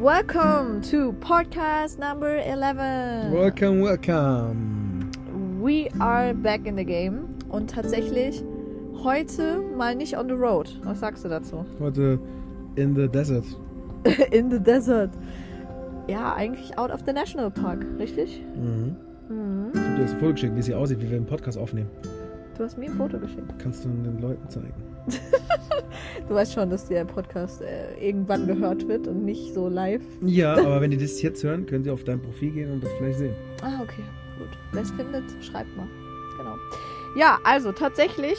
Welcome to podcast number 11. Welcome, welcome. We are back in the game. Und tatsächlich heute mal nicht on the road. Was sagst du dazu? Heute in the desert. in the desert. Ja, eigentlich out of the National Park, richtig? Mhm. Mhm. Ich habe dir das Foto geschickt, wie es hier aussieht, wie wir einen Podcast aufnehmen. Du hast mir ein Foto geschickt. Kannst du den Leuten zeigen. Du weißt schon, dass der Podcast äh, irgendwann gehört wird und nicht so live. Ja, aber wenn die das jetzt hören, können sie auf dein Profil gehen und das vielleicht sehen. Ah, okay, gut. Wer es findet, schreibt mal. Genau. Ja, also tatsächlich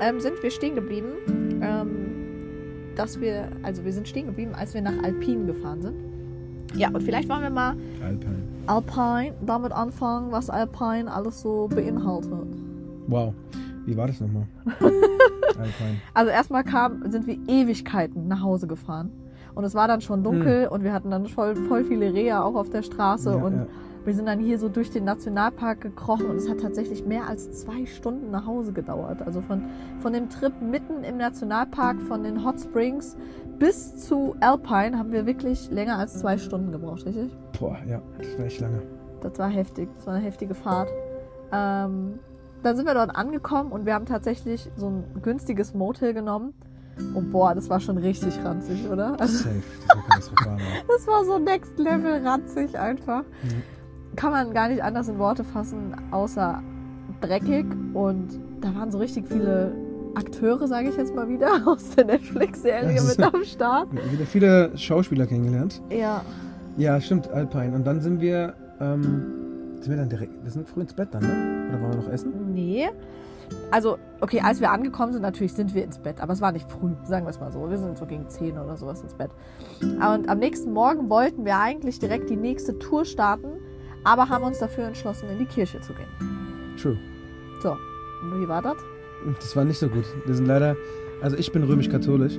ähm, sind wir stehen geblieben, ähm, dass wir, also wir sind stehen geblieben, als wir nach Alpine gefahren sind. Ja, und vielleicht wollen wir mal Alpine. Alpine damit anfangen, was Alpine alles so beinhaltet. Wow. Wie war das nochmal? Also erstmal kam, sind wir Ewigkeiten nach Hause gefahren. Und es war dann schon dunkel und wir hatten dann voll, voll viele Rehe auch auf der Straße Hm. Ja, und ja. wir sind dann hier so durch den Nationalpark gekrochen und es hat tatsächlich mehr als zwei Stunden nach Hause gedauert. Also von, von dem Trip mitten im Nationalpark, von den Hot Springs bis zu Alpine haben wir wirklich länger als zwei Stunden gebraucht, richtig? Boah, ja, das war echt lange. Das war heftig. Das war eine heftige Fahrt. Ähm, dann sind wir dort angekommen und wir haben tatsächlich so ein günstiges Motel genommen. Und boah, das war schon richtig ranzig, oder? Also, Safe. Das war das so next level ranzig einfach. Mhm. Kann man gar nicht anders in Worte fassen, außer dreckig. Und da waren so richtig viele Akteure, sage ich jetzt mal wieder, aus der Netflix-Serie mit am Start. Wieder viele Schauspieler kennengelernt. Ja, Ja, stimmt, Alpine. Und dann sind wir, ähm, sind wir dann direkt, wir sind früh ins Bett dann, ne? Oder wollen wir noch essen? Nee. Also, okay, als wir angekommen sind, natürlich sind wir ins Bett, aber es war nicht früh, sagen wir es mal so. Wir sind so gegen 10 oder sowas ins Bett. Und am nächsten Morgen wollten wir eigentlich direkt die nächste Tour starten, aber haben uns dafür entschlossen, in die Kirche zu gehen. True. So, und wie war das? Das war nicht so gut. Wir sind leider, also ich bin römisch-katholisch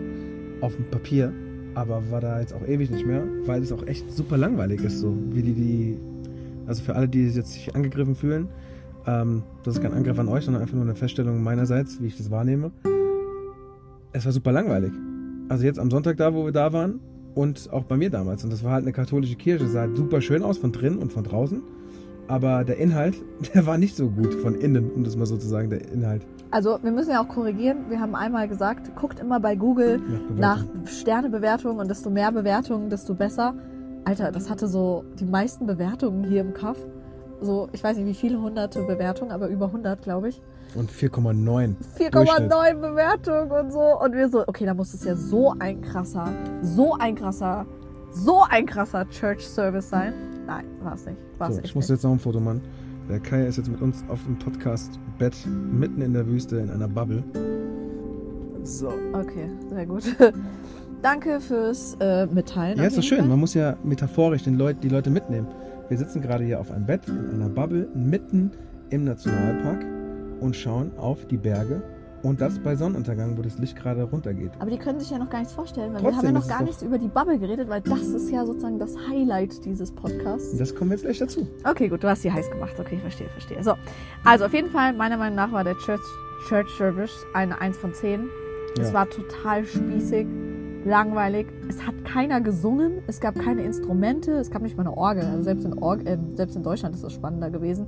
auf dem Papier, aber war da jetzt auch ewig nicht mehr, weil es auch echt super langweilig ist, so wie die, die, also für alle, die jetzt sich angegriffen fühlen, ähm, das ist kein Angriff an euch, sondern einfach nur eine Feststellung meinerseits, wie ich das wahrnehme. Es war super langweilig. Also jetzt am Sonntag da, wo wir da waren und auch bei mir damals. Und das war halt eine katholische Kirche, sah halt super schön aus von drinnen und von draußen. Aber der Inhalt, der war nicht so gut von innen, um das mal so zu sagen, der Inhalt. Also, wir müssen ja auch korrigieren. Wir haben einmal gesagt, guckt immer bei Google Nach nach Bewertung. Sternebewertungen und desto mehr Bewertungen, desto besser. Alter, das hatte so die meisten Bewertungen hier im Kaff. So, ich weiß nicht, wie viele hunderte Bewertungen, aber über 100, glaube ich. Und 4,9. 4,9 Bewertungen und so. Und wir so, okay, da muss es ja so ein krasser, so ein krasser, so ein krasser Church Service sein. Nein, war es nicht. War es So, ich muss nicht. jetzt noch ein Foto machen. Der Kai ist jetzt mit uns auf dem Podcast-Bett mitten in der Wüste in einer Bubble. So. Okay, sehr gut. Danke fürs äh, Mitteilen. Ja, ist doch schön. Fall. Man muss ja metaphorisch den Leut, die Leute mitnehmen. Wir sitzen gerade hier auf einem Bett in einer Bubble mitten im Nationalpark und schauen auf die Berge. Und das bei Sonnenuntergang, wo das Licht gerade runtergeht. Aber die können sich ja noch gar nichts vorstellen, weil wir Trotzdem haben ja noch gar nichts über die Bubble geredet, weil das ist ja sozusagen das Highlight dieses Podcasts. Das kommen wir jetzt gleich dazu. Okay, gut, du hast sie heiß gemacht. Okay, verstehe, verstehe. So, also auf jeden Fall, meiner Meinung nach war der Church, Church Service eine 1 von 10. Es Ja. war total spießig, langweilig. Es hat keiner gesungen, es gab keine Instrumente, es gab nicht mal eine Orgel. Also selbst in, Org äh, selbst in Deutschland ist es spannender gewesen,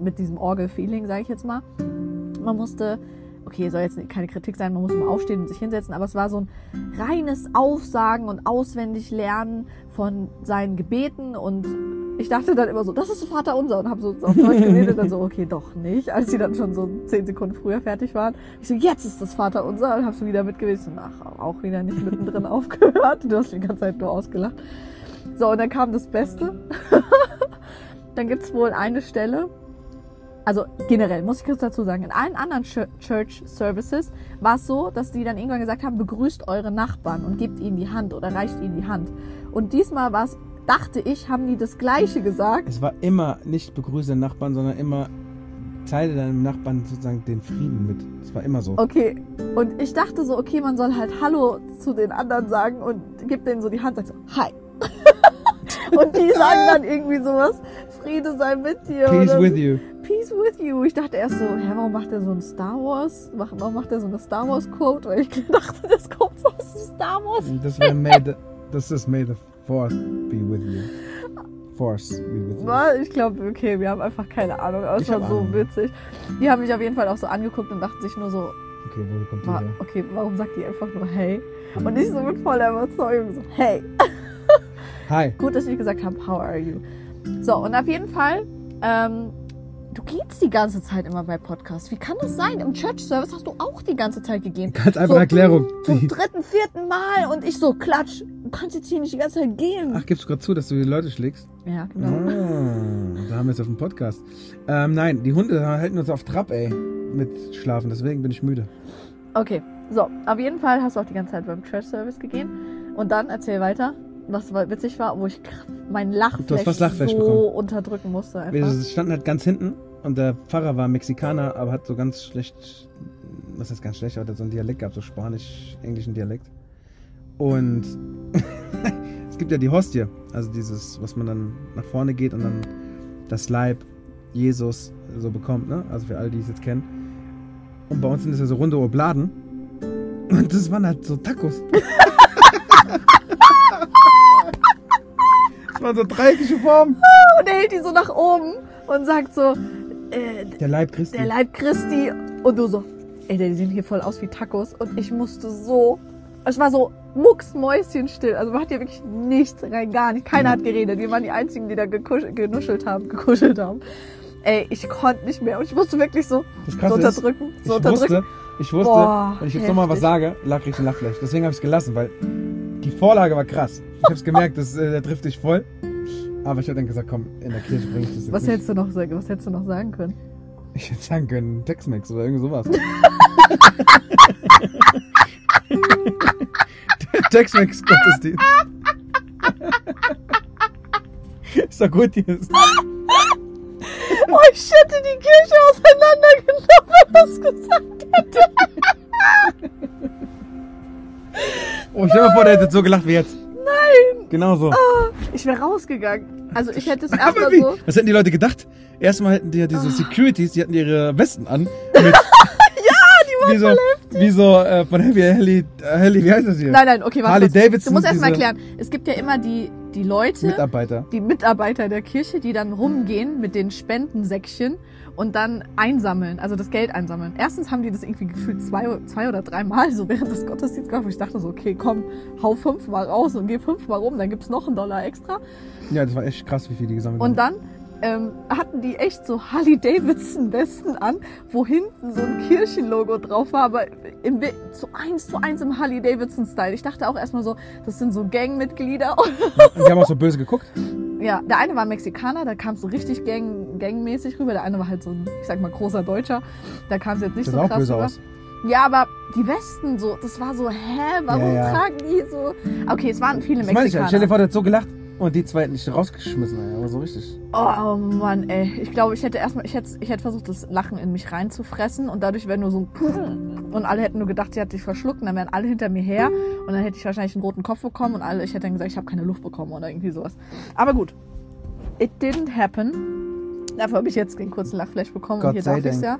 mit diesem Orgel-Feeling, sage ich jetzt mal. Man musste, okay, soll jetzt keine Kritik sein, man musste mal aufstehen und sich hinsetzen, aber es war so ein reines Aufsagen und auswendig lernen von seinen Gebeten und ich dachte dann immer so, das ist Vater unser und habe so auf Deutsch geredet, dann so, okay, doch nicht, als sie dann schon so zehn Sekunden früher fertig waren. Ich so, jetzt ist das Vater unser und habe so wieder mitgewesen. Ach, auch wieder nicht mittendrin aufgehört. Du hast die ganze Zeit nur ausgelacht. So, und dann kam das Beste. dann gibt's wohl eine Stelle, also generell, muss ich kurz dazu sagen, in allen anderen Ch- Church Services war es so, dass die dann irgendwann gesagt haben, begrüßt eure Nachbarn und gebt ihnen die Hand oder reicht ihnen die Hand. Und diesmal war es, dachte ich, haben die das Gleiche gesagt. Es war immer nicht begrüße den Nachbarn, sondern immer teile deinem Nachbarn sozusagen den Frieden mit. Es war immer so. Okay, und ich dachte so, okay, man soll halt Hallo zu den anderen sagen und gibt denen so die Hand, sagt so, Hi. und die sagen dann irgendwie sowas, Friede sei mit dir. Peace oder with you. Peace with you. Ich dachte erst so, hä, warum macht er so ein Star Wars? Warum macht er so eine Star Wars Quote? Weil ich dachte, das kommt so aus Star Wars. Das wäre May the, das ist May the Fourth be with you. Force be with you. Ich glaube, okay, wir haben einfach keine Ahnung, aber es Ich war so Ahnung. witzig. Die haben mich auf jeden Fall auch so angeguckt und dachten sich nur so, Okay, wo kommt die wa- her? okay, warum sagt die einfach nur hey? Und ich so mit voller Überzeugung so, hey. Hi. Gut, dass ich gesagt habe, how are you? So, und auf jeden Fall, ähm, du gehst die ganze Zeit immer bei Podcasts. Wie kann das sein? Im Church Service hast du auch die ganze Zeit gegeben. Ganz einfache So, Erklärung. Zum dritten, vierten Mal und ich so, klatsch, du kannst jetzt hier nicht die ganze Zeit gehen. Ach, gibst du gerade zu, dass du die Leute schlägst? Ja, genau. Ah, da haben wir es auf dem Podcast. Ähm, nein, die Hunde halten uns auf Trab, ey, mit Schlafen. Deswegen bin ich müde. Okay, so, auf jeden Fall hast du auch die ganze Zeit beim Church Service gegeben. Und dann erzähl weiter, was witzig war, wo ich mein Lachflash, Du hast was Lachflash so bekommen. unterdrücken musste. Wir Einfach. standen halt ganz hinten und der Pfarrer war Mexikaner, aber hat so ganz schlecht, was heißt ganz schlecht, aber hat so einen Dialekt gehabt, so spanisch-englischen Dialekt. Und es gibt ja die Hostie, also dieses, was man dann nach vorne geht und dann das Leib Jesus so bekommt, ne? Also für alle, die es jetzt kennen. Und bei uns sind das ja so runde Obladen. Und das waren halt so Tacos. das waren so dreieckige Formen. Und er hält die so nach oben und sagt so, äh, Der Leib Christi. der Leib Christi. Und du so, ey, die sehen hier voll aus wie Tacos. Und ich musste so, es war so mucksmäuschenstill. Also man hat hier wirklich nichts rein, gar nicht. Keiner hat geredet. Wir waren die Einzigen, die da genuschelt haben, gekuschelt haben. Ey, ich konnte nicht mehr. Und ich musste wirklich so, so ist, unterdrücken. ich So unterdrücken. wusste, ich wusste, Boah, wenn ich jetzt nochmal was sage, lag ich ein Lachfleisch. Deswegen habe ich es gelassen, weil die Vorlage war krass. Ich habe es gemerkt, das, äh, der trifft dich voll. Aber ich habe dann gesagt, komm, in der Kirche bringe ich das jetzt Was nicht. hättest du noch sagen, was hättest du noch sagen können? Ich hätte sagen können, Tex-Mex oder irgend sowas. Tex-Mex-Gottesdienst. Ist doch gut jetzt. Oh, ich hätte die Kirche auseinandergenommen, wenn das gesagt hätte. Oh, stell dir mal vor, der hätte so gelacht wie jetzt. Nein! Genau so. Ich wäre rausgegangen. Also ich hätte es Aber erstmal wie? so. Was hätten die Leute gedacht? Erstmal hätten die ja diese Ah. Securities, die hatten ihre Westen an. Mit, wie so, wie so äh, von äh, Helly, wie heißt das hier? Nein, nein, okay, warte. Harley kurz. Davidson, Du musst erst mal erklären. Es gibt ja immer die, die Leute, Mitarbeiter. die Mitarbeiter der Kirche, die dann rumgehen mit den Spendensäckchen und dann einsammeln, also das Geld einsammeln. Erstens haben die das irgendwie gefühlt zwei, zwei oder dreimal so während des Gottesdienstes gemacht, wo ich dachte so, okay, komm, hau fünfmal raus und geh fünfmal rum, dann gibt's noch einen Dollar extra. Ja, das war echt krass, wie viel die gesammelt Und haben. dann ähm, hatten die echt so Harley Davidson Westen an, wo hinten so ein Kirchenlogo drauf war, aber im, zu eins zu eins im Harley Davidson Style. Ich dachte auch erstmal so, das sind so Gangmitglieder. Und die haben auch so böse geguckt. ja, der eine war Mexikaner, da kam es so richtig gang, gangmäßig rüber. Der eine war halt so ein, ich sag mal, großer Deutscher. Da kam es jetzt nicht Das so auch krass böse rüber. aus. Ja, aber die Westen so, das war so, hä, warum Ja, ja. tragen die so? Okay, es waren viele Das meine ich ja. Mexikaner. Stell dir vor, der hat so gelacht und die zwei hätten dich rausgeschmissen, ey. aber so richtig. Oh Mann, ey. Ich glaube, ich hätte erstmal, ich hätte, ich hätte versucht, das Lachen in mich reinzufressen und dadurch wäre nur so ein und alle hätten nur gedacht, sie hat sich verschluckt und dann wären alle hinter mir her und dann hätte ich wahrscheinlich einen roten Kopf bekommen und alle, ich hätte dann gesagt, ich habe keine Luft bekommen oder irgendwie sowas. Aber gut. It didn't happen. Dafür habe ich jetzt den kurzen Lachflash bekommen Gott und hier darf Dank. ja.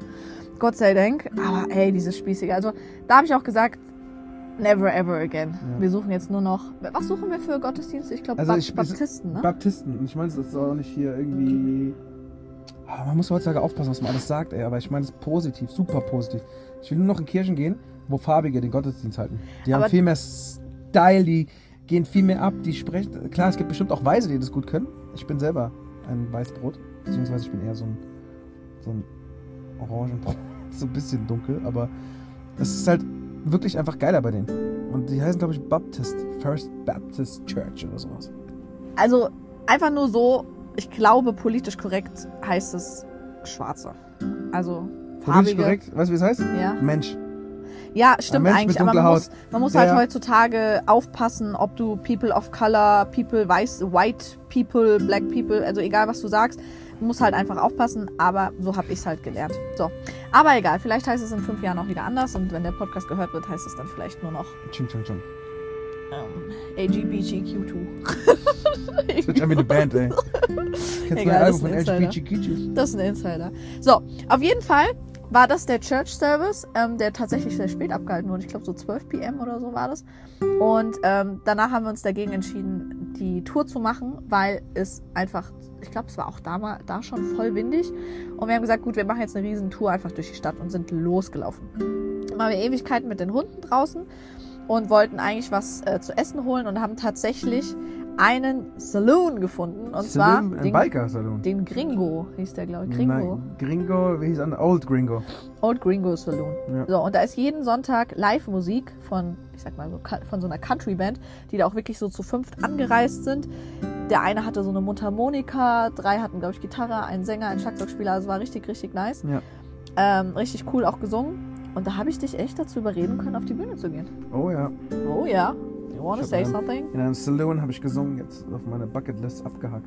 Gott sei Dank. Aber ey, dieses Spießige. Also, da habe ich auch gesagt, never ever again. Ja. Wir suchen jetzt nur noch. Was suchen wir für Gottesdienste? Ich glaube, Also ich- Baptisten, ne? Baptisten. Und ich meine, das ist auch nicht hier irgendwie. Ah, man muss heutzutage aufpassen, was man alles sagt, ey. Aber ich meine, das ist positiv, super positiv. Ich will nur noch in Kirchen gehen, wo Farbige den Gottesdienst halten. Die haben Aber- viel mehr Style, die gehen viel mehr ab, die sprechen. Klar, es gibt bestimmt auch Weise, die das gut können. Ich bin selber ein Weißbrot, beziehungsweise ich bin eher so ein, so ein Orangenbrot. So ein bisschen dunkel, aber es ist halt wirklich einfach geiler bei denen. Und die heißen, glaube ich, Baptist, First Baptist Church oder sowas. Also einfach nur so, ich glaube, politisch korrekt heißt es Schwarze. Also Politisch farbige. korrekt, weißt du, wie es heißt? Ja. Mensch. ja, stimmt eigentlich, aber man dunkler muss, man muss halt heutzutage aufpassen, ob du People of Color, People, weiß, White People, Black People, also egal was du sagst, du musst halt einfach aufpassen, aber so habe ich es halt gelernt. So, aber egal, vielleicht heißt es in fünf Jahren auch wieder anders und wenn der Podcast gehört wird, heißt es dann vielleicht nur noch Ching, ching, ching. ähm, AGBGQ2. Das schon wie eine Band, ey. Kennst du Egal, ein das Album ist von ein LGBTQ? Das ist ein Insider. So, auf jeden Fall war das der Church Service, ähm, der tatsächlich sehr spät abgehalten wurde. Ich glaube, so 12 p.m. oder so war das. Und ähm, danach haben wir uns dagegen entschieden, die Tour zu machen, weil es einfach, ich glaube, es war auch da, mal, da schon voll windig. Und wir haben gesagt, gut, wir machen jetzt eine riesen Tour einfach durch die Stadt und sind losgelaufen. Waren wir Ewigkeiten mit den Hunden draußen und wollten eigentlich was äh, zu essen holen und haben tatsächlich einen Saloon gefunden. Und zwar Saloon, ein den, Biker-Salon. den Gringo, hieß der, glaube ich. Gringo. Nein, Gringo, wie hieß er? Old Gringo. Old Gringo Saloon. Ja. So, und da ist jeden Sonntag Live-Musik von, ich sag mal so, von so einer Country-Band, die da auch wirklich so zu fünft angereist sind. Der eine hatte so eine Mundharmonika, drei hatten, glaube ich, Gitarre, einen Sänger, einen Schlagzeugspieler. Also war richtig, richtig nice. Ja. Ähm, richtig cool auch gesungen. Und da habe ich dich echt dazu überreden können, auf die Bühne zu gehen. Oh ja. Oh ja. You wanna say something? In einem Saloon habe ich gesungen, jetzt auf meiner Bucketlist abgehakt.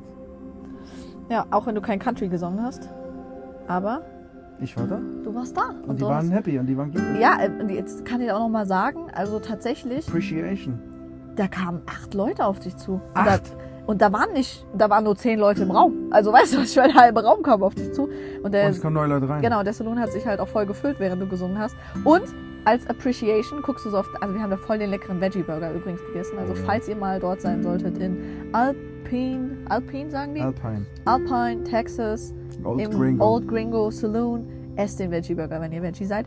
Ja, auch wenn du kein Country gesungen hast. Aber Ich war da du warst da. und die du waren happy und die waren glücklich. Ja, äh, und jetzt kann ich auch noch mal sagen, also tatsächlich, Appreciation. da kamen acht Leute auf dich zu. Und Acht? Da, und da waren nicht, da waren nur zehn Leute im Raum. Also weißt du, was für ein halber Raum kam auf dich zu. Und der, Und es kommen neue Leute rein. genau, der Salon hat sich halt auch voll gefüllt, während du gesungen hast. Und als Appreciation guckst du so oft, also wir haben da voll den leckeren Veggie Burger übrigens gegessen. Also Ja. falls ihr mal dort sein solltet in Alpine, Alpine sagen die? Alpine. Alpine, Texas, Old im Gringo. Old Gringo Saloon. Esst den Veggie Burger, wenn ihr Veggie seid.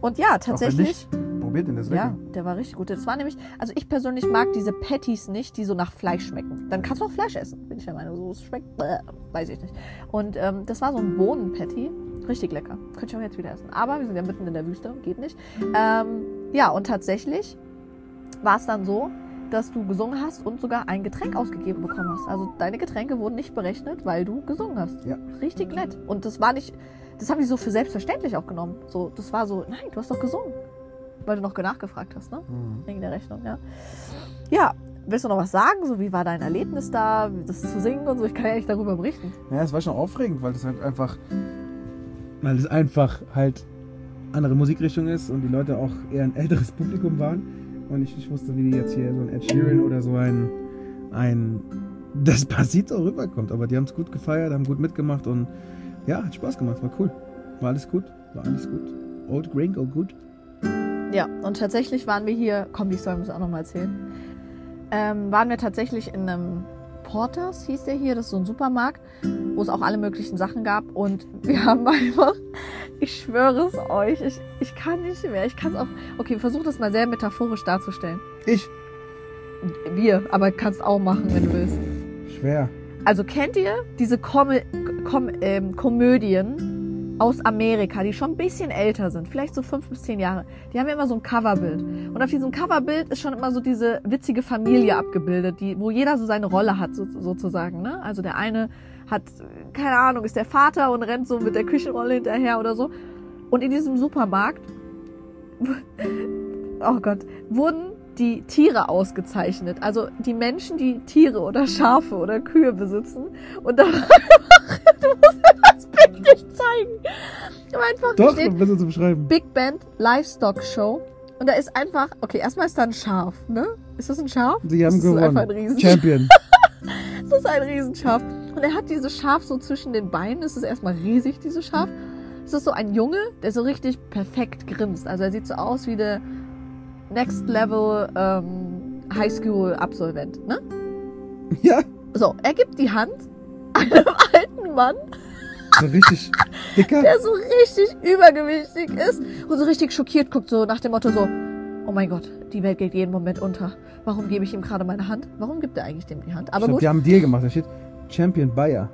Und ja, Auch wenn tatsächlich. nicht, probiert den, das ist Ja, lecker. der war richtig gut. Das war nämlich, also ich persönlich mag diese Patties nicht, die so nach Fleisch schmecken. Dann kannst du auch Fleisch essen, bin ich der Meinung. So, es schmeckt, bäh, weiß ich nicht. Und ähm, das war so ein Bohnenpatty. Richtig lecker. Könnte ich auch jetzt wieder essen. Aber wir sind ja mitten in der Wüste, geht nicht. Ähm, ja, und tatsächlich war es dann so, dass du gesungen hast und sogar ein Getränk ausgegeben bekommen hast. Also deine Getränke wurden nicht berechnet, weil du gesungen hast. Ja. Richtig nett. Und das war nicht, das haben die so für selbstverständlich auch genommen. So, das war so, nein, du hast doch gesungen. Weil du noch nachgefragt hast, ne? Mhm. Wegen der Rechnung, ja. Ja, willst du noch was sagen? So, wie war dein Erlebnis da, das zu singen und so? Ich kann ja echt darüber berichten. Ja, es war schon aufregend, weil das halt einfach. Weil es einfach halt andere Musikrichtung ist und die Leute auch eher ein älteres Publikum waren. Und ich nicht wusste, wie die jetzt hier so ein Ed Sheeran oder so ein, ein Despacito rüberkommt. Aber die haben es gut gefeiert, haben gut mitgemacht und ja, hat Spaß gemacht, war cool. War alles gut, war alles gut. Old Gringo, gut. Ja, und tatsächlich waren wir hier, komm, die Story muss ich auch nochmal erzählen. Ähm, waren wir tatsächlich in einem Porters, hieß der hier, das ist so ein Supermarkt, wo es auch alle möglichen Sachen gab. Und wir haben einfach, ich schwöre es euch, ich, ich kann nicht mehr, ich kann es auch, okay, versuch das mal sehr metaphorisch darzustellen. Ich? Wir, aber kannst auch machen, wenn du willst. Schwer. Also kennt ihr diese Kom Kom ähm, Komödien aus Amerika, die schon ein bisschen älter sind, vielleicht so fünf bis zehn Jahre? Die haben ja immer so ein Coverbild. Und auf diesem Coverbild ist schon immer so diese witzige Familie abgebildet, die, wo jeder so seine Rolle hat, so, sozusagen. Ne? Also der eine hat, keine Ahnung, ist der Vater und rennt so mit der Küchenrolle hinterher oder so. Und in diesem Supermarkt, oh Gott, wurden die Tiere ausgezeichnet. Also die Menschen, die Tiere oder Schafe oder Kühe besitzen. Und da einfach Doch, steht besser zu beschreiben. Big Band Livestock Show. Und da ist einfach, okay, erstmal ist da ein Schaf, ne? Ist das ein Schaf? Sie haben das ist einfach ein gewonnen. Riesen Champion. das ist ein Riesenschaf. Und er hat dieses Schaf so zwischen den Beinen. Es ist erstmal riesig, dieses Schaf. Es ist so ein Junge, der so richtig perfekt grinst. Also er sieht so aus wie der Next Level ähm, Highschool-Absolvent. Ne? ja, So, er gibt die Hand einem alten Mann, so richtig dicker. der so richtig übergewichtig ist und so richtig schockiert guckt, so nach dem Motto so, oh mein Gott, die Welt geht jeden Moment unter. Warum gebe ich ihm gerade meine Hand? Warum gibt er eigentlich dem die Hand? Ich Aber glaube, gut. die haben einen Deal gemacht. Da steht Champion Bayer.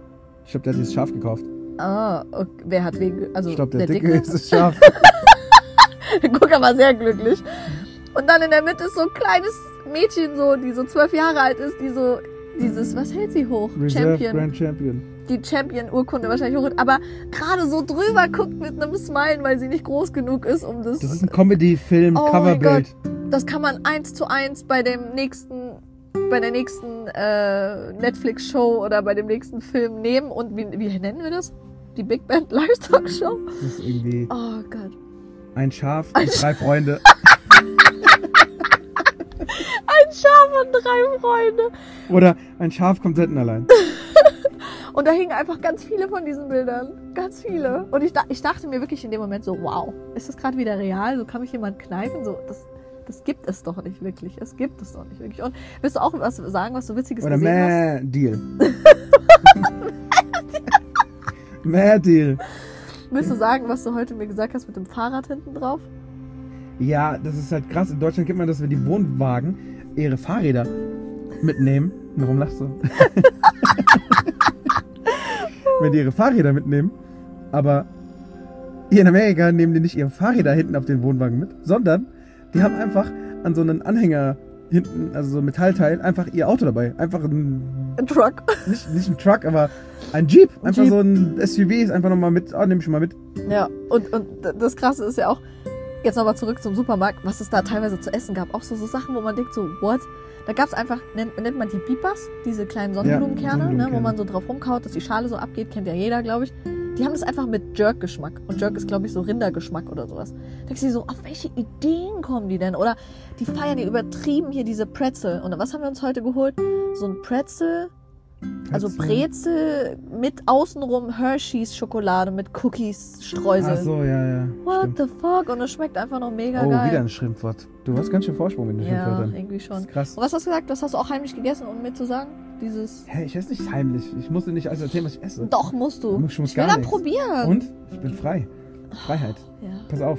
Ich glaube, der hat dieses Schaf gekauft. Ah, okay. wer hat wen? ge- Also Ich glaube, der, Dicke, ist das Schaf. Guck, er war sehr glücklich. Und dann in der Mitte ist so ein kleines Mädchen, so, die so zwölf Jahre alt ist, die so dieses, was hält sie hoch? Reserve Champion. Grand Champion. Die Champion-Urkunde wahrscheinlich hoch, aber gerade so drüber guckt mit einem Smile, weil sie nicht groß genug ist, um das. Das ist ein Comedy-Film, Oh das kann man eins zu eins bei dem nächsten, bei der nächsten äh, Netflix-Show oder bei dem nächsten Film nehmen und wie, wie nennen wir das? Die Big Band Livestock Show? Das ist irgendwie Oh Gott. ein Schaf und drei Freunde. Ein Schaf und drei Freunde. Oder ein Schaf kommt selten allein. Und da hingen einfach ganz viele von diesen Bildern. Ganz viele. Und ich, ich dachte mir wirklich in dem Moment so, wow, ist das gerade wieder real? So kann mich jemand kneifen? So, das, Das gibt es doch nicht wirklich. Es gibt es doch nicht wirklich. Und willst du auch was sagen, was du Witziges Oder gesehen hast? Meh Deal. Meh Deal. Willst du sagen, was du heute mir gesagt hast mit dem Fahrrad hinten drauf? Ja, das ist halt krass. In Deutschland gibt man das, wenn die Wohnwagen ihre Fahrräder mitnehmen. Warum lachst du? wenn die ihre Fahrräder mitnehmen, aber hier in Amerika nehmen die nicht ihre Fahrräder hinten auf den Wohnwagen mit, sondern die haben einfach an so einen Anhänger hinten, also so ein Metallteil, einfach ihr Auto dabei. Einfach ein, Ein Truck. nicht, nicht ein Truck, aber ein Jeep. Einfach Jeep. so ein SUV ist einfach nochmal mit, oh, nehme ich mal mit. Ja, und, und das Krasse ist ja auch, jetzt nochmal zurück zum Supermarkt, was es da teilweise zu essen gab. Auch so, so Sachen, wo man denkt so, what? Da gab es einfach, nennt, nennt man die Bipas, diese kleinen Sonnenblumenkerne, ne, wo man so drauf rumkaut, dass die Schale so abgeht, kennt ja jeder, glaube ich. Die haben das einfach mit Jerk-Geschmack. Und Jerk ist, glaube ich, so Rindergeschmack oder sowas. Da denkst du dir so, auf welche Ideen kommen die denn? Oder die feiern die übertrieben hier diese Pretzel. Und was haben wir uns heute geholt? So ein Pretzel, also Brezel mit außenrum Hershey's Schokolade mit Cookies, Streusel. Ach so, ja, ja. What Stimmt. the fuck? Und es schmeckt einfach noch mega Oh, geil. wieder ein Schimpfwort. Du hast ganz schön Vorsprung mit den ja, Schimpfwörtern. irgendwie Das schon. krass. Und was hast du gesagt? Das hast du auch heimlich gegessen, um mir zu sagen? Dieses. Hä, ich esse nicht heimlich. Ich muss dir nicht alles erzählen, was ich esse. Doch, musst du. Ich muss Ich will gar dann nichts. probieren. Und ich bin frei. Freiheit. Ja. Pass auf.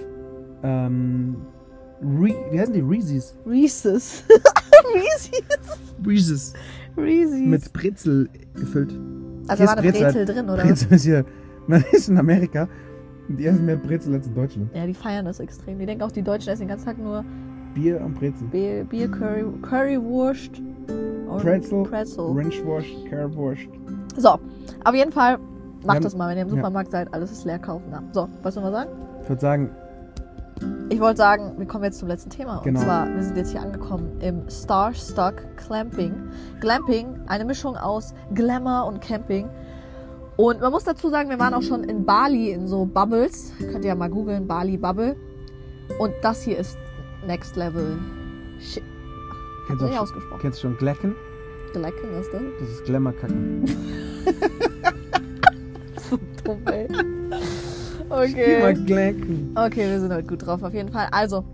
Ähm, Re wie heißen die? Reese's. Reese's. Reese's. Reese's. Reese's. Mit Brezel gefüllt. also hier war eine Brezel. Brezel drin, oder? was? Brezel ist hier. Man ist in Amerika. und Die essen mehr Brezel als in Deutschland. Ja, die feiern das extrem. Die denken auch, die Deutschen essen den ganzen Tag nur Bier am Brezel. Bier, Bier Curry, Currywurst. und Pretzel. Pretzel. Ranchwurst, Currywurst. So, auf jeden Fall, macht haben- das mal, wenn ihr im ja. Supermarkt seid, alles ist leer kaufen. Ja. So, was soll man sagen? Ich würde sagen, Ich wollte sagen, wir kommen jetzt zum letzten Thema. Genau. Und zwar, wir sind jetzt hier angekommen im Star Stock Clamping. Glamping, eine Mischung aus Glamour und Camping. Und man muss dazu sagen, wir waren auch schon in Bali in so Bubbles. Könnt ihr ja mal googeln, Bali Bubble. Und das hier ist Next Level Shit. kennst du Nicht auch, ausgesprochen. kennst du schon Glecken? Glecken, was denn? Das ist Glamour-Kacken. So dumm, ey. Okay. Okay, wir sind heute gut drauf, auf jeden Fall. Also,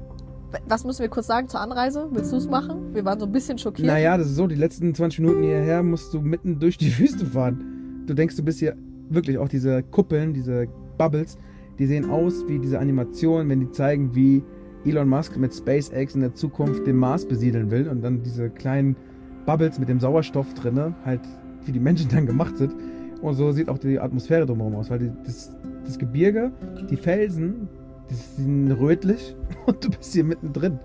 was müssen wir kurz sagen zur Anreise? Willst du es machen? Wir waren so ein bisschen schockiert. Naja, das ist so, die letzten 20 Minuten hierher musst du mitten durch die Wüste fahren. Du denkst, du bist hier wirklich auch diese Kuppeln, diese Bubbles, die sehen aus wie diese Animationen, wenn die zeigen, wie Elon Musk mit SpaceX in der Zukunft den Mars besiedeln will und dann diese kleinen Bubbles mit dem Sauerstoff drinne, halt wie die Menschen dann gemacht sind. Und so sieht auch die Atmosphäre drumherum aus, weil die, das, das Gebirge, die Felsen, die sind rötlich und du bist hier mittendrin.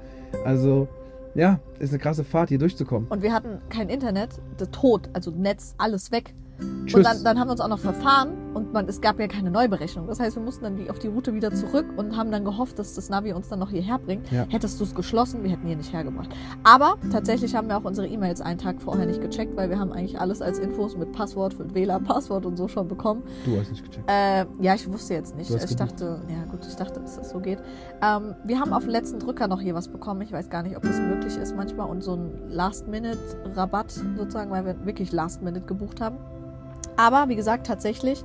Also, ja, ist eine krasse Fahrt, hier durchzukommen. Und wir hatten kein Internet, das tot, also Netz, alles weg. Tschüss. Und dann, dann haben wir uns auch noch verfahren und man, es gab ja keine Neuberechnung. Das heißt, wir mussten dann die, auf die Route wieder zurück und haben dann gehofft, dass das Navi uns dann noch hierher bringt. Ja. Hättest du es geschlossen, wir hätten hier nicht hergebracht. Aber tatsächlich haben wir auch unsere E-Mails einen Tag vorher nicht gecheckt, weil wir haben eigentlich alles als Infos mit Passwort, mit WLAN-Passwort und so schon bekommen. du hast nicht gecheckt. Äh, ja, ich wusste jetzt nicht. Ich dachte, ja gut, ich dachte, dass das so geht. Ähm, wir haben auf den letzten Drücker noch hier was bekommen. Ich weiß gar nicht, ob das möglich ist manchmal und so ein Last-Minute-Rabatt sozusagen, weil wir wirklich Last-Minute gebucht haben. Aber wie gesagt, tatsächlich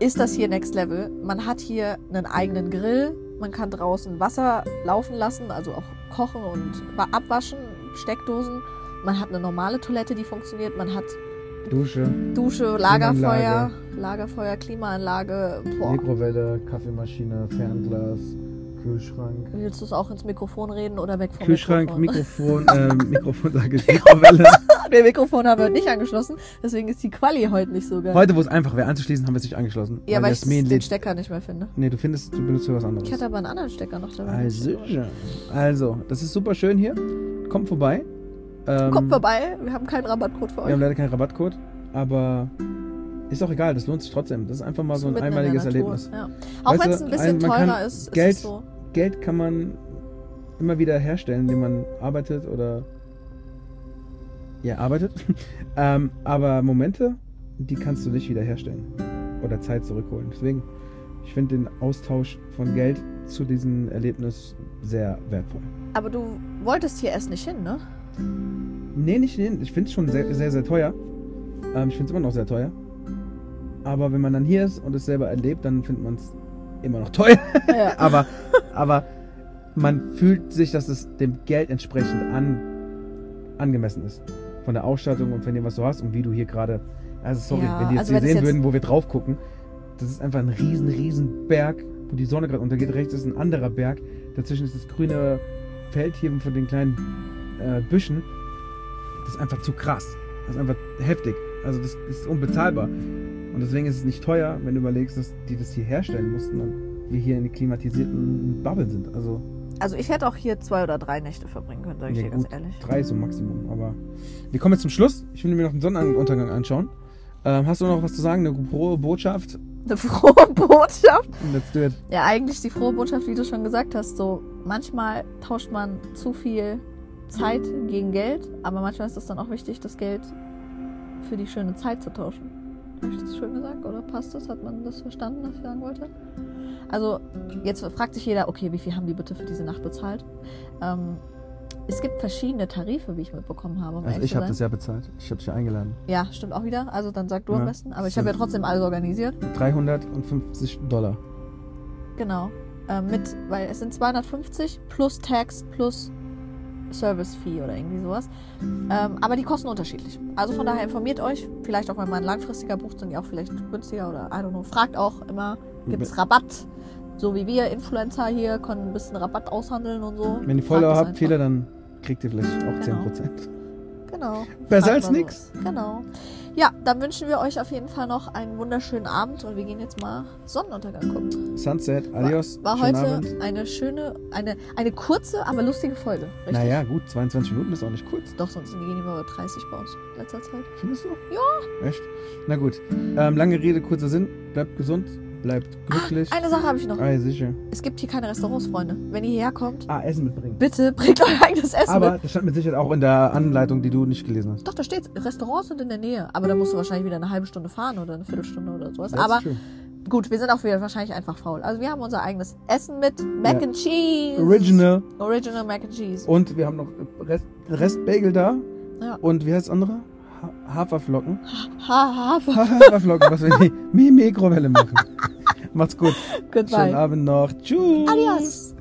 ist das hier Next Level. Man hat hier einen eigenen Grill. Man kann draußen Wasser laufen lassen, also auch kochen und wa- abwaschen, Steckdosen. Man hat eine normale Toilette, die funktioniert. Man hat Dusche, Dusche, Lagerfeuer, Klimaanlage. Lagerfeuer, Klimaanlage. Boah. Mikrowelle, Kaffeemaschine, Fernglas, Kühlschrank. Willst du es auch ins Mikrofon reden oder weg vom Kühlschrank, Mikrofon? Mikrofon, ähm, Mikrofon sage ich, Mikrowelle. Der Mikrofon haben wir nicht angeschlossen, deswegen ist die Quali heute nicht so geil. Heute, wo es einfach wäre anzuschließen, haben wir es nicht angeschlossen. ja, weil ich Jasmin den lädt. Stecker nicht mehr finde. Nee, du findest, du benutzt für was anderes. Ich hatte aber einen anderen Stecker noch dabei. Also, also, das ist super schön hier. Kommt vorbei. Ähm, Kommt vorbei, wir haben keinen Rabattcode für Wir euch. haben leider keinen Rabattcode, aber ist auch egal, das lohnt sich trotzdem. Das ist einfach mal so ein Mitten in der einmaliges. Erlebnis. Ja. Auch wenn es ein bisschen ein- teurer ist, ist Geld- es so. Geld kann man immer wieder herstellen, indem man arbeitet oder ja, arbeitet. ähm, aber Momente, die kannst du nicht wieder herstellen oder Zeit zurückholen. Deswegen, ich finde den Austausch von Geld zu diesem Erlebnis sehr wertvoll. Aber du wolltest hier erst nicht hin, ne? Nee, nicht hin. Ich finde es schon sehr, sehr, sehr teuer. Ähm, ich finde es immer noch sehr teuer. Aber wenn man dann hier ist und es selber erlebt, dann findet man es immer noch teuer. Ja. aber, aber man fühlt sich, dass es dem Geld entsprechend an, angemessen ist. Von der Ausstattung und von dem, was du hast und wie du hier gerade. Also sorry, Ja, wenn die jetzt also hier sehen jetzt- würden, wo wir drauf gucken, das ist einfach ein riesen, riesen Berg, wo die Sonne gerade untergeht. Rechts ist ein anderer Berg. Dazwischen ist das grüne Feld hier von den kleinen äh, Büschen. Das ist einfach zu krass. Das ist einfach heftig. Also das ist unbezahlbar. Und deswegen ist es nicht teuer, wenn du überlegst, dass die das hier herstellen mussten wir hier in klimatisierten Bubble sind. Also Also ich hätte auch hier zwei oder drei Nächte verbringen können, sage ich Ja, dir ganz ehrlich. drei so Maximum. Aber wir kommen jetzt zum Schluss. Ich will mir noch den Sonnenuntergang anschauen. Ähm, hast du noch was zu sagen? Eine frohe Botschaft? Eine frohe Botschaft. Let's do it. Ja, eigentlich die frohe Botschaft, wie du schon gesagt hast, so manchmal tauscht man zu viel Zeit gegen Geld, aber manchmal ist es dann auch wichtig, das Geld für die schöne Zeit zu tauschen. Habe ich das schön gesagt oder passt das? Hat man das verstanden, was ich sagen wollte? Also jetzt fragt sich jeder, okay, wie viel haben die bitte für diese Nacht bezahlt? Ähm, es gibt verschiedene Tarife, wie ich mitbekommen habe. Um Also ich habe das ja bezahlt. Ich habe dich ja eingeladen. Ja, stimmt auch wieder. Also dann sag du am Ja. besten. Aber ich habe ja trotzdem alles organisiert. 350 Dollar. Genau. Ähm, mit, weil es sind 250 plus Tax plus Service Fee oder irgendwie sowas. Ähm, aber die kosten unterschiedlich. Also von daher informiert euch. Vielleicht auch, wenn man langfristiger bucht, sind die auch vielleicht günstiger oder I don't know. Fragt auch immer, gibt es Rabatt? So wie wir Influencer hier können ein bisschen Rabatt aushandeln und so. Wenn ihr Follower habt. Fehler, dann kriegt ihr vielleicht auch Genau. 10%. Genau. Besser als sowas. Genau. Ja, dann wünschen wir euch auf jeden Fall noch einen wunderschönen Abend und wir gehen jetzt mal Sonnenuntergang gucken. Sunset, adios. War schönen heute Abend. eine schöne, eine, eine kurze, aber lustige Folge. Richtig? Naja, gut, 22 Minuten ist auch nicht kurz. Doch, sonst gehen die immer über 30 bei uns in letzter Zeit. Findest du? Ja. Echt? Na gut. Ähm, lange Rede, kurzer Sinn. Bleibt gesund, bleibt glücklich. Eine Sache habe ich noch. Ah, sicher. Es gibt hier keine Restaurants, Freunde. Wenn ihr hierher kommt, Ah, Essen mitbringen. bitte bringt euer eigenes Essen Aber mit. das stand mit Sicherheit auch in der Anleitung, die du nicht gelesen hast. Doch, da steht, Restaurants sind in der Nähe. Aber da musst du wahrscheinlich wieder eine halbe Stunde fahren oder eine Viertelstunde oder sowas. That's aber true. gut, wir sind auch wieder wahrscheinlich einfach faul. Also wir haben unser eigenes Essen mit. Mac Ja. and Cheese. Original. Original Mac and Cheese. Und wir haben noch Rest, Rest Bagel da. Ja. Und wie heißt das andere? Ha Haferflocken. Ha, ha, Haferflocken, was wir in die Mi- Mikrowelle machen. Macht's gut. Goodbye. Schönen Abend noch. Tschüss. Adios.